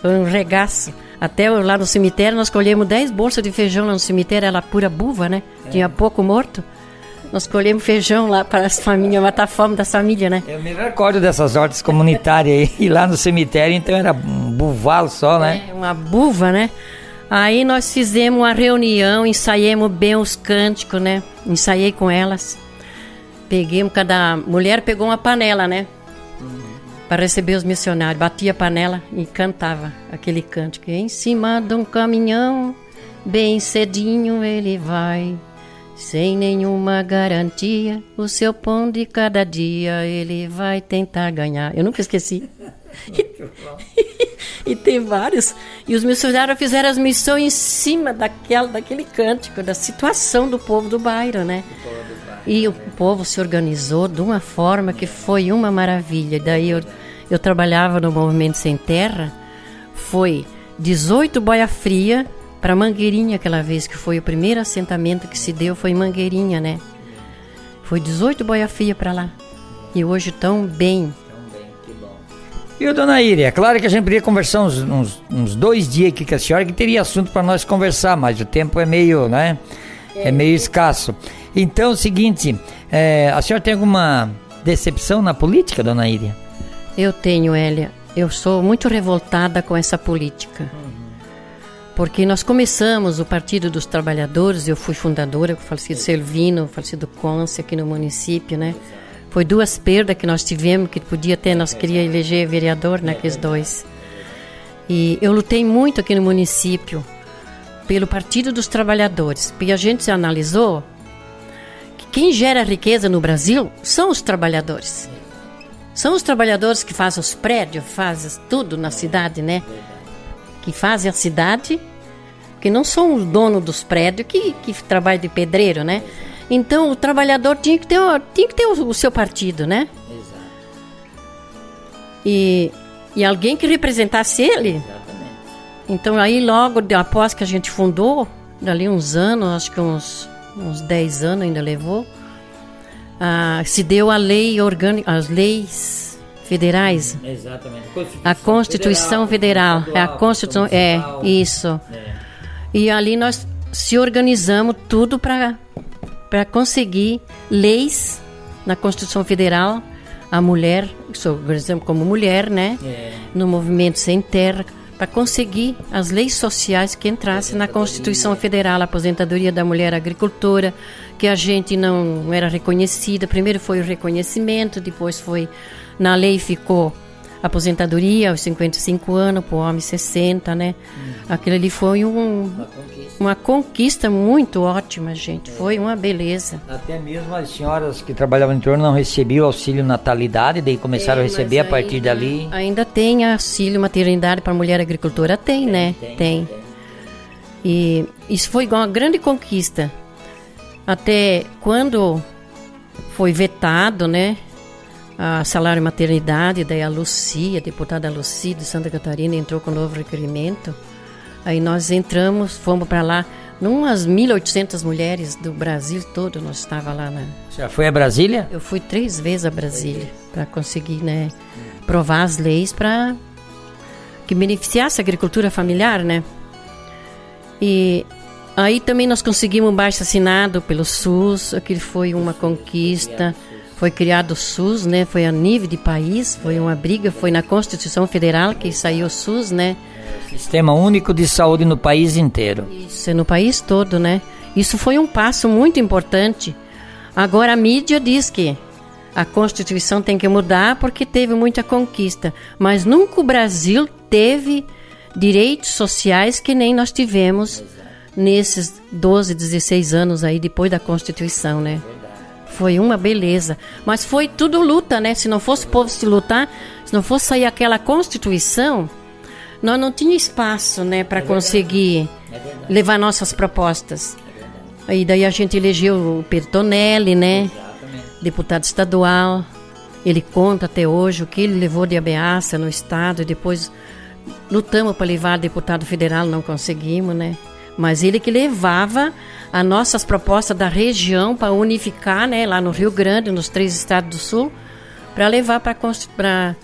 S4: Foi um regaço. Até lá no cemitério nós colhemos 10 bolsas de feijão lá no cemitério, era pura buva, né? É. Tinha pouco morto. Nós colhemos feijão lá para as famílias, matar a fome das famílias, né?
S2: Eu me recordo dessas hortas comunitárias aí, e lá no cemitério, então era um buvalo só, né?
S4: É, uma buva, né? Aí nós fizemos uma reunião, ensaiemos bem os cânticos, né? Ensaiei com elas. Peguemos, cada mulher pegou uma panela, né? Para receber os missionários. Batia a panela e cantava aquele cântico. Em cima de um caminhão, bem cedinho ele vai. Sem nenhuma garantia, o seu pão de cada dia ele vai tentar ganhar. Eu nunca esqueci. e tem vários. E os missionários fizeram as missões em cima daquela, daquele cântico, da situação do povo do bairro, né? E o povo se organizou de uma forma que foi uma maravilha. Daí eu, eu trabalhava no Movimento Sem Terra, foi 18 boia fria para Mangueirinha aquela vez, que foi o primeiro assentamento que se deu, foi em Mangueirinha, né? Foi 18 boia fria para lá. E hoje tão bem.
S2: E o dona Iria, é claro que a gente poderia conversar uns, uns, uns, dois dias aqui com a senhora, que teria assunto para nós conversar, mas o tempo é meio, né? É, é meio escasso. Então, é o seguinte, é, a senhora tem alguma decepção na política, dona Iria?
S4: Eu tenho, Elia. Eu sou muito revoltada com essa política. Porque nós começamos o Partido dos Trabalhadores, eu fui fundadora o falecido Selvino, o falecido Conce aqui no município, né? Foi duas perdas que nós tivemos, que podia ter, nós queríamos eleger vereador naqueles dois. E eu lutei muito aqui no município pelo Partido dos Trabalhadores, porque a gente analisou quem gera riqueza no Brasil são os trabalhadores. São os trabalhadores que fazem os prédios, fazem tudo na cidade, né? que fazem a cidade, que não são os donos dos prédios que, que trabalham de pedreiro, né? Então o trabalhador tinha que ter, tinha que ter o, o seu partido, né? Exato. E, e alguém que representasse ele. Exatamente. Então aí logo após que a gente fundou, dali uns anos, acho que uns, uns 10 anos ainda levou, ah, se deu a lei orgânica, as leis federais.
S2: Exatamente.
S4: A Constituição Federal, Federal. é a Constituição, é isso. É. E ali nós se organizamos tudo para para conseguir leis na Constituição Federal a mulher, organizamos como mulher, né? É. No movimento sem terra para conseguir as leis sociais que entrassem na Constituição Federal, a aposentadoria da mulher agricultora, que a gente não era reconhecida. Primeiro foi o reconhecimento, depois foi na lei ficou aposentadoria aos 55 anos, para o homem 60, né? Hum. Aquilo ali foi um, uma, conquista. uma, conquista. muito ótima, gente. É. Foi uma beleza.
S2: Até mesmo as senhoras que trabalhavam em torno não recebiam auxílio natalidade, daí começaram é, a receber a partir ainda, dali.
S4: Ainda tem auxílio maternidade para mulher agricultora? Tem, tem né? Tem, tem. tem. E isso foi uma grande conquista. Até quando foi vetado, né? A salário maternidade, daí a Lucia, a deputada Lucia de Santa Catarina entrou com um novo requerimento. Aí nós entramos, fomos para lá, umas 1.800 mulheres do Brasil todo, nós estava lá na...
S2: Já foi a Brasília?
S4: Eu fui três vezes a Brasília para conseguir, né, provar as leis para que beneficiasse a agricultura familiar, né? E aí também nós conseguimos um baixo assinado pelo SUS, aquilo foi uma conquista foi criado o SUS, né? Foi a nível de país, foi uma briga, foi na Constituição Federal que saiu o SUS, né?
S2: Sistema único de saúde no país inteiro.
S4: Isso, no país todo, né? Isso foi um passo muito importante. Agora a mídia diz que a Constituição tem que mudar porque teve muita conquista, mas nunca o Brasil teve direitos sociais que nem nós tivemos nesses 12, 16 anos aí depois da Constituição, né? Foi uma beleza. Mas foi tudo luta, né? Se não fosse o povo se lutar, se não fosse sair aquela Constituição, nós não tinha espaço, né, para é conseguir é levar nossas propostas. É e daí a gente elegeu o Pertonelli, né? Exatamente. Deputado estadual. Ele conta até hoje o que ele levou de ameaça no estado e depois lutamos para levar deputado federal, não conseguimos, né? Mas ele que levava as nossas propostas da região para unificar, né, lá no Rio Grande, nos três estados do Sul, para levar para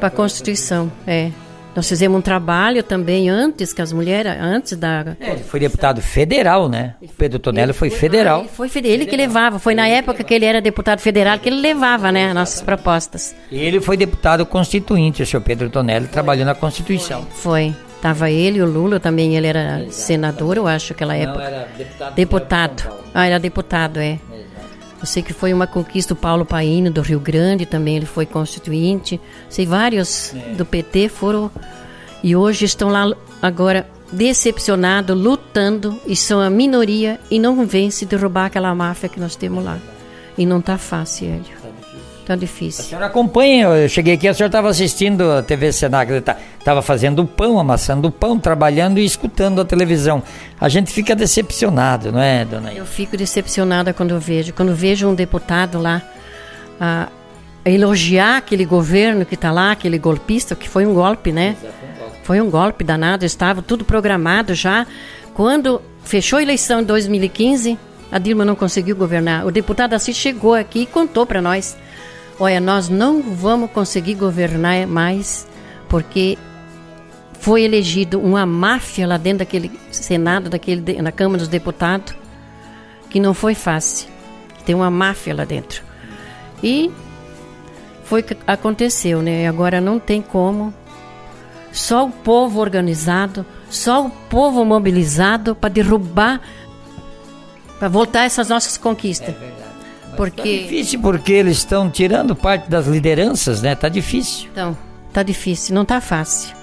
S4: a Constituição. É. Nós fizemos um trabalho também antes que as mulheres, antes da.
S2: É, ele foi deputado federal, né? O Pedro Tonello foi, foi federal.
S4: Ele foi ele que levava. Foi na época que ele era deputado federal que ele levava, né, nossas propostas.
S2: Ele foi deputado constituinte, o senhor Pedro Tonello trabalhou na Constituição.
S4: Foi. Tava ele, o Lula também, ele era Exato. senador, eu acho, aquela época. Não, era deputado. Deputado. Ah, era deputado, é. Eu sei que foi uma conquista do Paulo Paino do Rio Grande, também ele foi constituinte. Sei vários é. do PT foram e hoje estão lá agora decepcionados, lutando e são a minoria e não vence derrubar aquela máfia que nós temos lá. E não tá fácil, Hélio. Tá difícil.
S2: A senhora acompanha, eu cheguei aqui, a senhora estava assistindo a TV Senac, estava tá, fazendo pão, amassando pão, trabalhando e escutando a televisão. A gente fica decepcionado, não é, dona
S4: Eu fico decepcionada quando eu vejo. Quando vejo um deputado lá a, a elogiar aquele governo que está lá, aquele golpista, que foi um golpe, né? Foi um golpe danado, estava tudo programado já. Quando fechou a eleição em 2015, a Dilma não conseguiu governar. O deputado Assis chegou aqui e contou para nós Olha, nós não vamos conseguir governar mais porque foi elegido uma máfia lá dentro daquele Senado, daquele, na Câmara dos Deputados, que não foi fácil. Tem uma máfia lá dentro. E foi que aconteceu, né? Agora não tem como. Só o povo organizado, só o povo mobilizado para derrubar, para voltar essas nossas conquistas. É porque... Tá
S2: difícil porque eles estão tirando parte das lideranças, né? Tá difícil.
S4: Então, tá difícil, não tá fácil.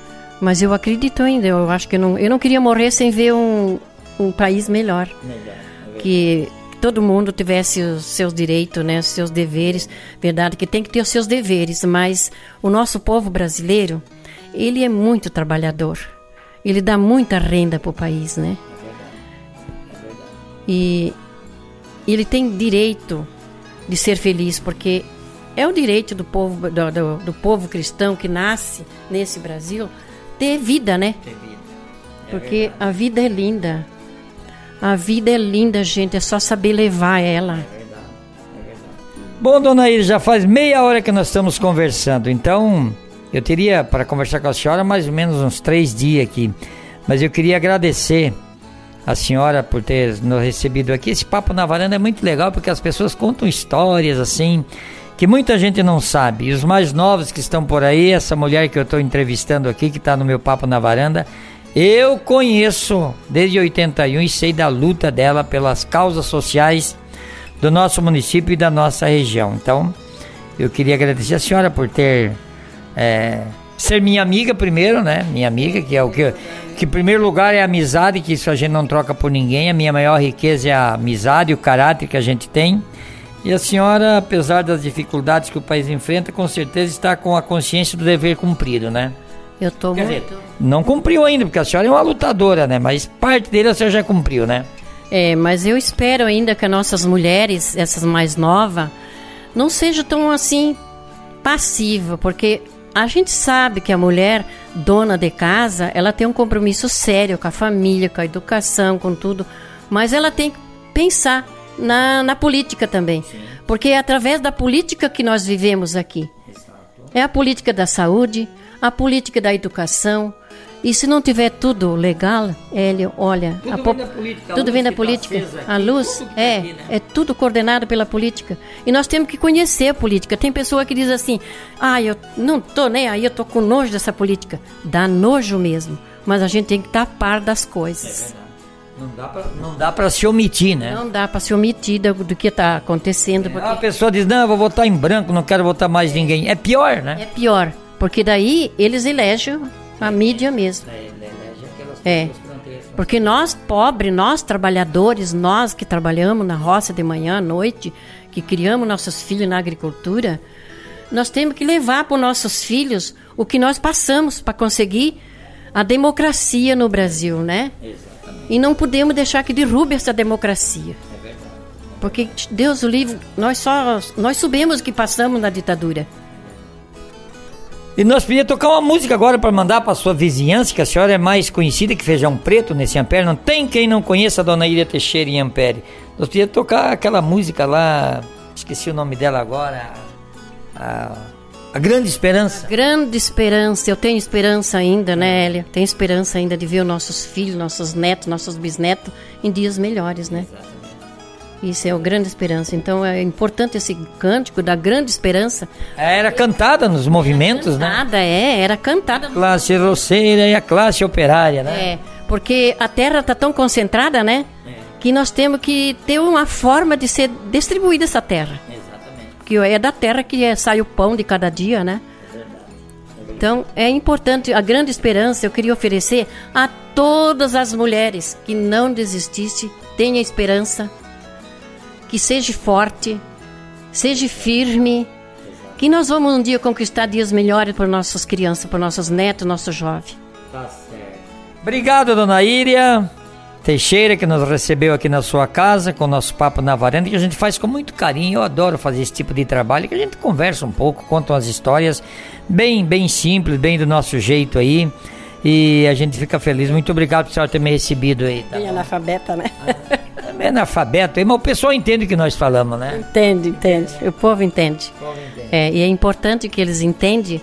S4: Mas eu acredito ainda, eu acho que eu não, eu não queria morrer sem ver um, um país melhor. melhor é que todo mundo tivesse os seus direitos, né, os seus deveres. Verdade que tem que ter os seus deveres, mas o nosso povo brasileiro, ele é muito trabalhador. Ele dá muita renda para o país, né? É verdade. É verdade. E ele tem direito de ser feliz, porque é o direito do povo, do, do, do povo cristão que nasce nesse Brasil ter vida, né? Ter vida. É porque verdade. a vida é linda. A vida é linda, gente, é só saber levar ela. É verdade.
S2: É verdade. Bom, dona Iris, já faz meia hora que nós estamos conversando, então eu teria para conversar com a senhora mais ou menos uns três dias aqui. Mas eu queria agradecer a senhora por ter nos recebido aqui. Esse papo na varanda é muito legal porque as pessoas contam histórias assim que muita gente não sabe. E os mais novos que estão por aí, essa mulher que eu estou entrevistando aqui, que está no meu papo na varanda, eu conheço desde 81 e sei da luta dela pelas causas sociais do nosso município e da nossa região. Então, eu queria agradecer a senhora por ter é, ser minha amiga primeiro, né? Minha amiga, que é o que que em primeiro lugar é a amizade, que isso a gente não troca por ninguém. A minha maior riqueza é a amizade, e o caráter que a gente tem. E a senhora, apesar das dificuldades que o país enfrenta, com certeza está com a consciência do dever cumprido, né?
S4: Eu Quer muito.
S2: Dizer, não cumpriu ainda, porque a senhora é uma lutadora, né? Mas parte dele a senhora já cumpriu, né?
S4: É, mas eu espero ainda que as nossas mulheres, essas mais novas, não sejam tão assim passivas, porque a gente sabe que a mulher dona de casa, ela tem um compromisso sério com a família, com a educação, com tudo, mas ela tem que pensar na, na política também, Sim. porque é através da política que nós vivemos aqui. Exato. É a política da saúde, a política da educação, e se não tiver tudo legal, ele olha,
S2: tudo vem da política,
S4: tudo vem da política, a luz é aqui, né? é tudo coordenado pela política. E nós temos que conhecer a política. Tem pessoa que diz assim: "Ah, eu não tô nem aí, eu tô com nojo dessa política". Dá nojo mesmo, mas a gente tem que estar a par das coisas. É
S2: não dá para se omitir, né?
S4: Não dá para se omitir do, do que está acontecendo. É,
S2: porque... A pessoa diz, não, eu vou votar em branco, não quero votar mais ninguém. É pior, né?
S4: É pior, porque daí eles elegem a mídia mesmo. É. Porque nós, pobres, nós trabalhadores, nós que trabalhamos na roça de manhã à noite, que criamos nossos filhos na agricultura, nós temos que levar para os nossos filhos o que nós passamos para conseguir a democracia no Brasil, né? Exatamente. E não podemos deixar que derrube essa democracia. É verdade. Porque Deus o livre, nós só nós sabemos o que passamos na ditadura.
S2: E nós podíamos tocar uma música agora para mandar para sua vizinhança, que a senhora é mais conhecida que Feijão Preto nesse Ampere. Não tem quem não conheça a dona Ilha Teixeira em Ampere. Nós podíamos tocar aquela música lá, esqueci o nome dela agora. A, A grande esperança.
S4: Grande esperança. Eu tenho esperança ainda, né, Elia? Tenho esperança ainda de ver os nossos filhos, nossos netos, nossos bisnetos em dias melhores, né? Isso é a grande esperança. Então é importante esse cântico da grande esperança.
S2: Era cantada nos movimentos,
S4: né? Nada é, era cantada.
S2: Classe roceira e a classe operária, né?
S4: É, porque a terra está tão concentrada, né? É. Que nós temos que ter uma forma de ser distribuída essa terra. Exatamente. Porque é da terra que é, sai o pão de cada dia, né? É. Então, é importante, a grande esperança eu queria oferecer a todas as mulheres que não desistisse, tenha esperança, que seja forte, seja firme, que nós vamos um dia conquistar dias melhores para nossas crianças, para nossos netos, nossos jovens. Tá
S2: certo. Obrigado, dona Íria Teixeira, que nos recebeu aqui na sua casa, com o nosso papo na varanda, que a gente faz com muito carinho. Eu adoro fazer esse tipo de trabalho, que a gente conversa um pouco, conta umas histórias bem, bem simples, bem do nosso jeito aí. E a gente fica feliz. Muito obrigado por senhora ter me recebido aí.
S4: Tá? Bem analfabeta, né?
S2: É analfabeto, mas o pessoal entende o que nós falamos, né?
S4: Entende, entende. O povo entende. O povo entende. É, e é importante que eles entendam,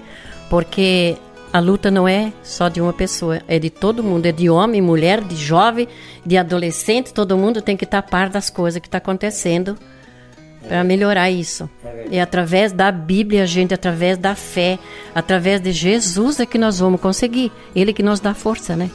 S4: porque a luta não é só de uma pessoa, é de todo mundo, é de homem, mulher, de jovem, de adolescente, todo mundo tem que estar a par das coisas que está acontecendo para melhorar isso. É e através da Bíblia, gente, através da fé, através de Jesus é que nós vamos conseguir. Ele que nos dá força, né?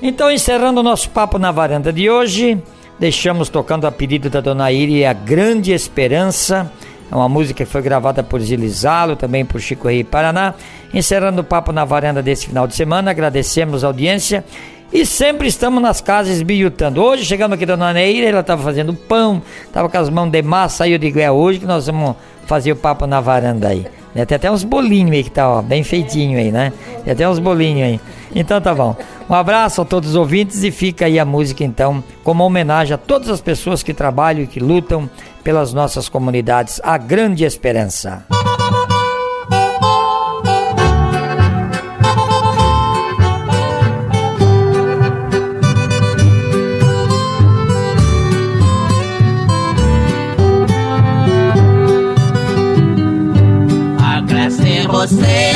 S2: Então, encerrando o nosso papo na varanda de hoje, deixamos tocando a pedido da Dona Iri a Grande Esperança. É uma música que foi gravada por Zilizalo, também por Chico Rei Paraná. Encerrando o papo na varanda desse final de semana, agradecemos a audiência e sempre estamos nas casas biutando. Hoje chegamos aqui da Dona Neira, ela estava fazendo pão, estava com as mãos de massa, aí eu digo, é hoje que nós vamos fazer o papo na varanda aí. Tem até uns bolinhos aí que tá, ó, bem feitinho aí, né? Tem até uns bolinhos aí. Então tá bom. Um abraço a todos os ouvintes e fica aí a música então, como homenagem a todas as pessoas que trabalham e que lutam pelas nossas comunidades. A grande esperança.
S5: roceira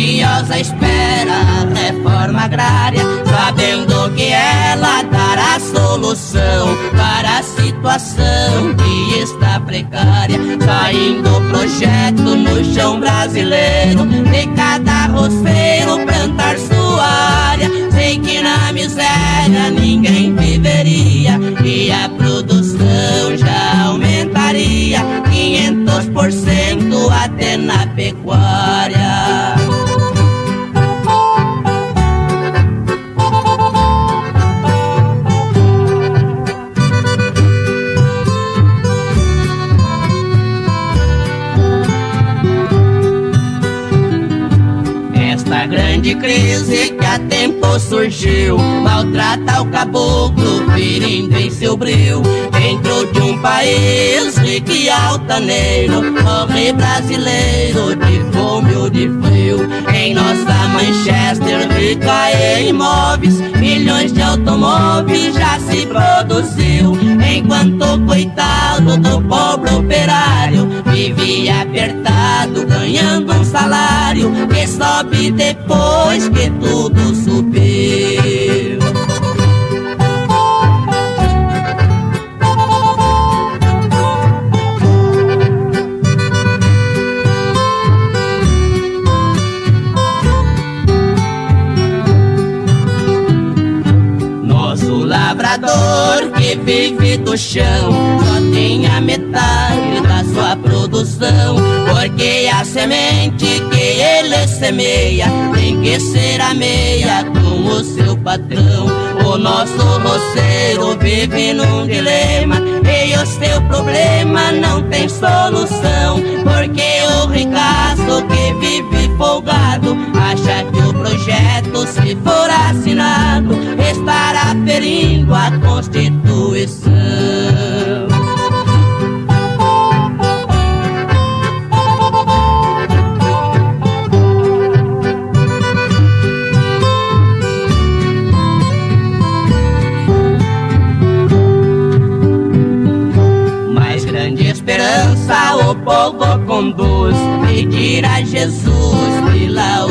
S5: ansiosa espera reforma agrária, sabendo que ela dará solução para a situação que está precária, saindo projeto no chão brasileiro, de cada roceiro plantar sua área, sei que na miséria ninguém viveria e a produção já aumentaria 500% até na pecuária. Grande crise que há tempo surgiu. Maltrata o caboclo, ferindo em seu bril. Dentro de um país rico e altaneiro Morre brasileiro de fome ou de frio Em nossa Manchester rica em imóveis. Milhões de automóveis já se produziu. Enquanto coitado do pobre operário Vive apertado ganhando um salário Que sobe depois que tudo subiu que vive do chão só tem a metade sua produção, porque a semente que ele semeia tem que ser a meia com o seu patrão. O nosso roceiro vive num dilema e o seu problema não tem solução, porque o ricaço que vive folgado acha que o projeto, se for assinado, estará ferindo a Constituição. O povo conduz. Pedir a Jesus pela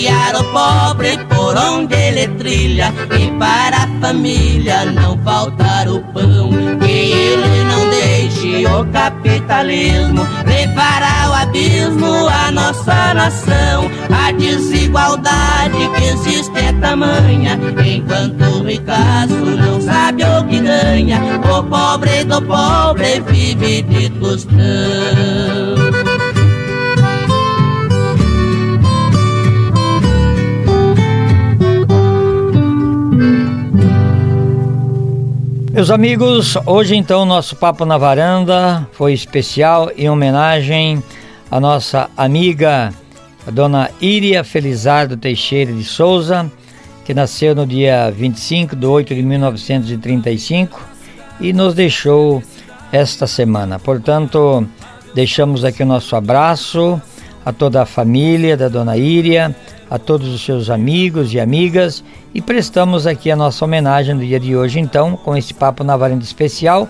S5: guiar o pobre por onde ele trilha. E para a família não faltar o pão. Que ele não deixe o capitalismo levar ao abismo a nossa nação. A desigualdade que existe é tamanha, enquanto o ricaço não sabe o que ganha. O pobre do pobre vive de tostão.
S2: Meus amigos, hoje então nosso Papo na Varanda foi especial em homenagem à nossa amiga, a dona Iria Felizardo Teixeira de Souza, que nasceu no dia 25 de 8 de 1935 e nos deixou esta semana. Portanto, deixamos aqui o nosso abraço a toda a família da dona Iria, a todos os seus amigos e amigas e prestamos aqui a nossa homenagem no dia de hoje, então, com esse Papo na Varanda especial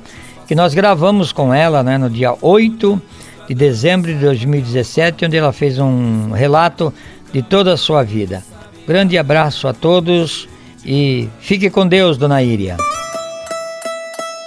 S2: que nós gravamos com ela né, no dia 8 de dezembro de 2017, onde ela fez um relato de toda a sua vida. Grande abraço a todos e fique com Deus, dona Iria.